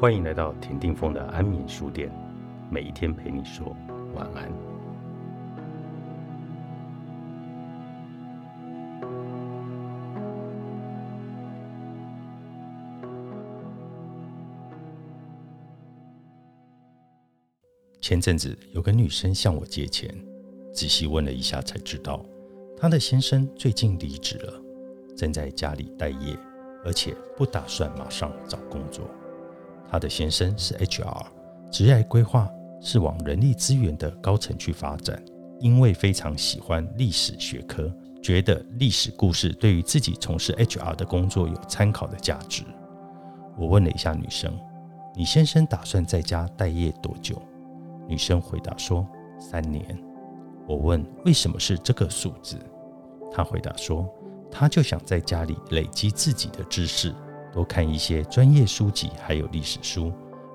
欢迎来到田定峰的安眠书店，每一天陪你说晚安。前阵子有个女生向我借钱，仔细问了一下才知道，她的先生最近离职了，正在家里待业，而且不打算马上找工作。她的先生是 HR，职业规划是往人力资源的高层去发展，因为非常喜欢历史学科，觉得历史故事对于自己从事 HR 的工作有参考的价值。我问了一下女生：“你先生打算在家待业多久？”女生回答说：“三年。”我问：“为什么是这个数字？”她回答说：“她就想在家里累积自己的知识，多看一些专业书籍，还有历史书，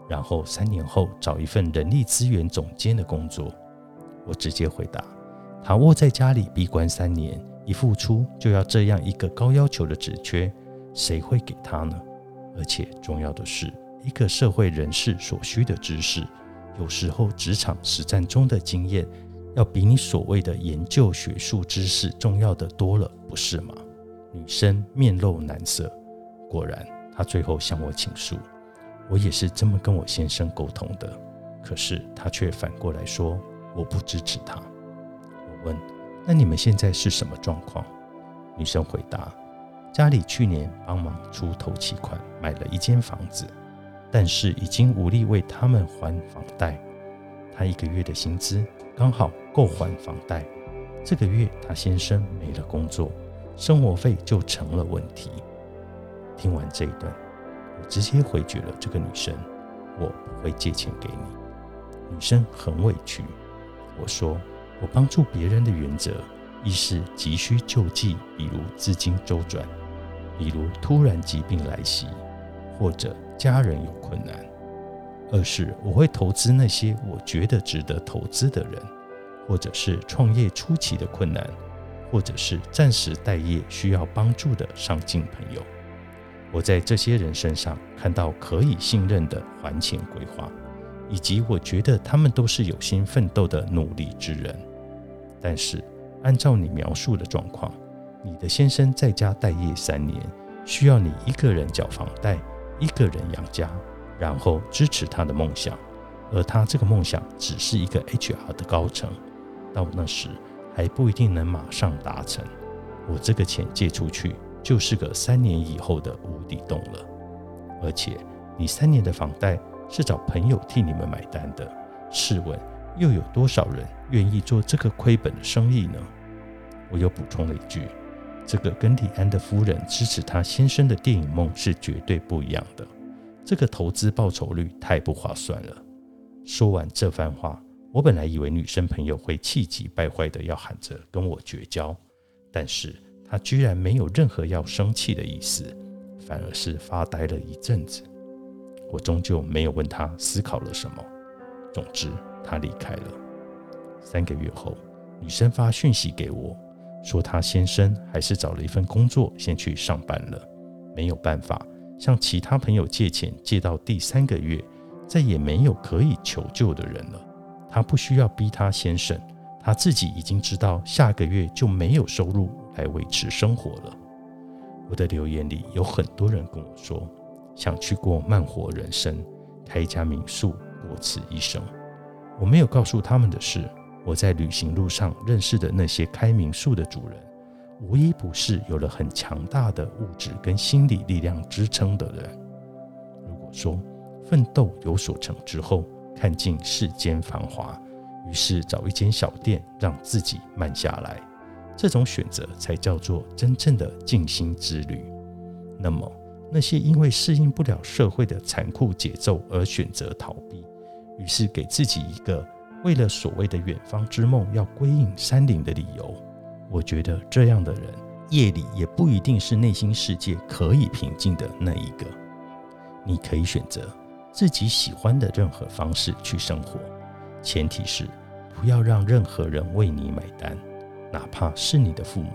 然后三年后找一份人力资源总监的工作。”我直接回答：“她窝在家里闭关三年，一付出就要这样一个高要求的职缺，谁会给他呢？而且重要的是，一个社会人士所需的知识。”有时候，职场实战中的经验要比你所谓的研究学术知识重要的多了，不是吗？女生面露难色。果然，她最后向我倾诉。我也是这么跟我先生沟通的，可是他却反过来说我不支持他。我问：“那你们现在是什么状况？”女生回答：“家里去年帮忙出头期款买了一间房子。”但是已经无力为他们还房贷，他一个月的薪资刚好够还房贷。这个月他先生没了工作，生活费就成了问题。听完这一段，我直接回绝了这个女生，我不会借钱给你。女生很委屈，我说我帮助别人的原则，一是急需救济，比如资金周转，比如突然疾病来袭。或者家人有困难，二是我会投资那些我觉得值得投资的人，或者是创业初期的困难，或者是暂时待业需要帮助的上进朋友。我在这些人身上看到可以信任的还钱规划，以及我觉得他们都是有心奋斗的努力之人。但是按照你描述的状况，你的先生在家待业三年，需要你一个人缴房贷。一个人养家，然后支持他的梦想，而他这个梦想只是一个 HR 的高层，到那时还不一定能马上达成。我这个钱借出去，就是个三年以后的无底洞了。而且你三年的房贷是找朋友替你们买单的，试问又有多少人愿意做这个亏本的生意呢？我又补充了一句。这个跟李安的夫人支持他先生的电影梦是绝对不一样的。这个投资报酬率太不划算了。说完这番话，我本来以为女生朋友会气急败坏的要喊着跟我绝交，但是他居然没有任何要生气的意思，反而是发呆了一阵子。我终究没有问他思考了什么。总之，他离开了。三个月后，女生发讯息给我。说他先生还是找了一份工作，先去上班了。没有办法向其他朋友借钱，借到第三个月，再也没有可以求救的人了。他不需要逼他先生，他自己已经知道下个月就没有收入来维持生活了。我的留言里有很多人跟我说，想去过慢活人生，开一家民宿过此一生。我没有告诉他们的是。我在旅行路上认识的那些开民宿的主人，无一不是有了很强大的物质跟心理力量支撑的人。如果说奋斗有所成之后，看尽世间繁华，于是找一间小店让自己慢下来，这种选择才叫做真正的静心之旅。那么，那些因为适应不了社会的残酷节奏而选择逃避，于是给自己一个。为了所谓的远方之梦要归隐山林的理由，我觉得这样的人夜里也不一定是内心世界可以平静的那一个。你可以选择自己喜欢的任何方式去生活，前提是不要让任何人为你买单，哪怕是你的父母。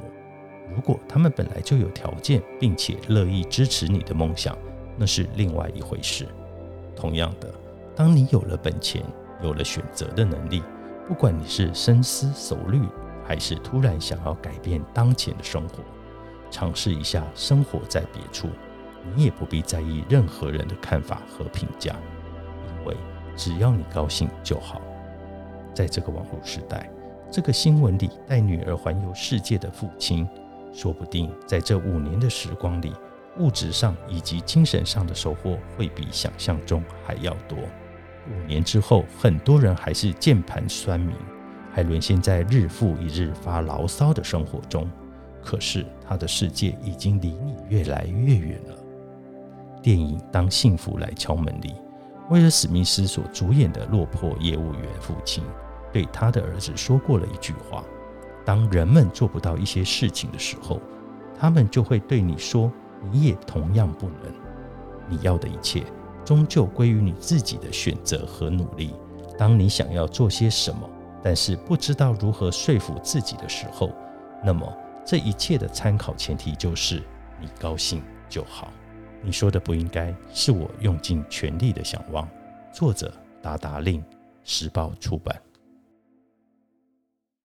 如果他们本来就有条件，并且乐意支持你的梦想，那是另外一回事。同样的，当你有了本钱，有了选择的能力，不管你是深思熟虑，还是突然想要改变当前的生活，尝试一下生活在别处，你也不必在意任何人的看法和评价，因为只要你高兴就好。在这个网络时代，这个新闻里带女儿环游世界的父亲，说不定在这五年的时光里，物质上以及精神上的收获会比想象中还要多。五年之后，很多人还是键盘酸民，还沦陷在日复一日发牢骚的生活中。可是他的世界已经离你越来越远了。电影《当幸福来敲门》里。威尔·史密斯所主演的落魄业务员父亲，对他的儿子说过了一句话：“当人们做不到一些事情的时候，他们就会对你说，你也同样不能。你要的一切，终究归于你自己的选择和努力。当你想要做些什么，但是不知道如何说服自己的时候，那么这一切的参考前提就是你高兴就好。”你说的不应该是我用尽全力的想望。作者：达达令，时报出版。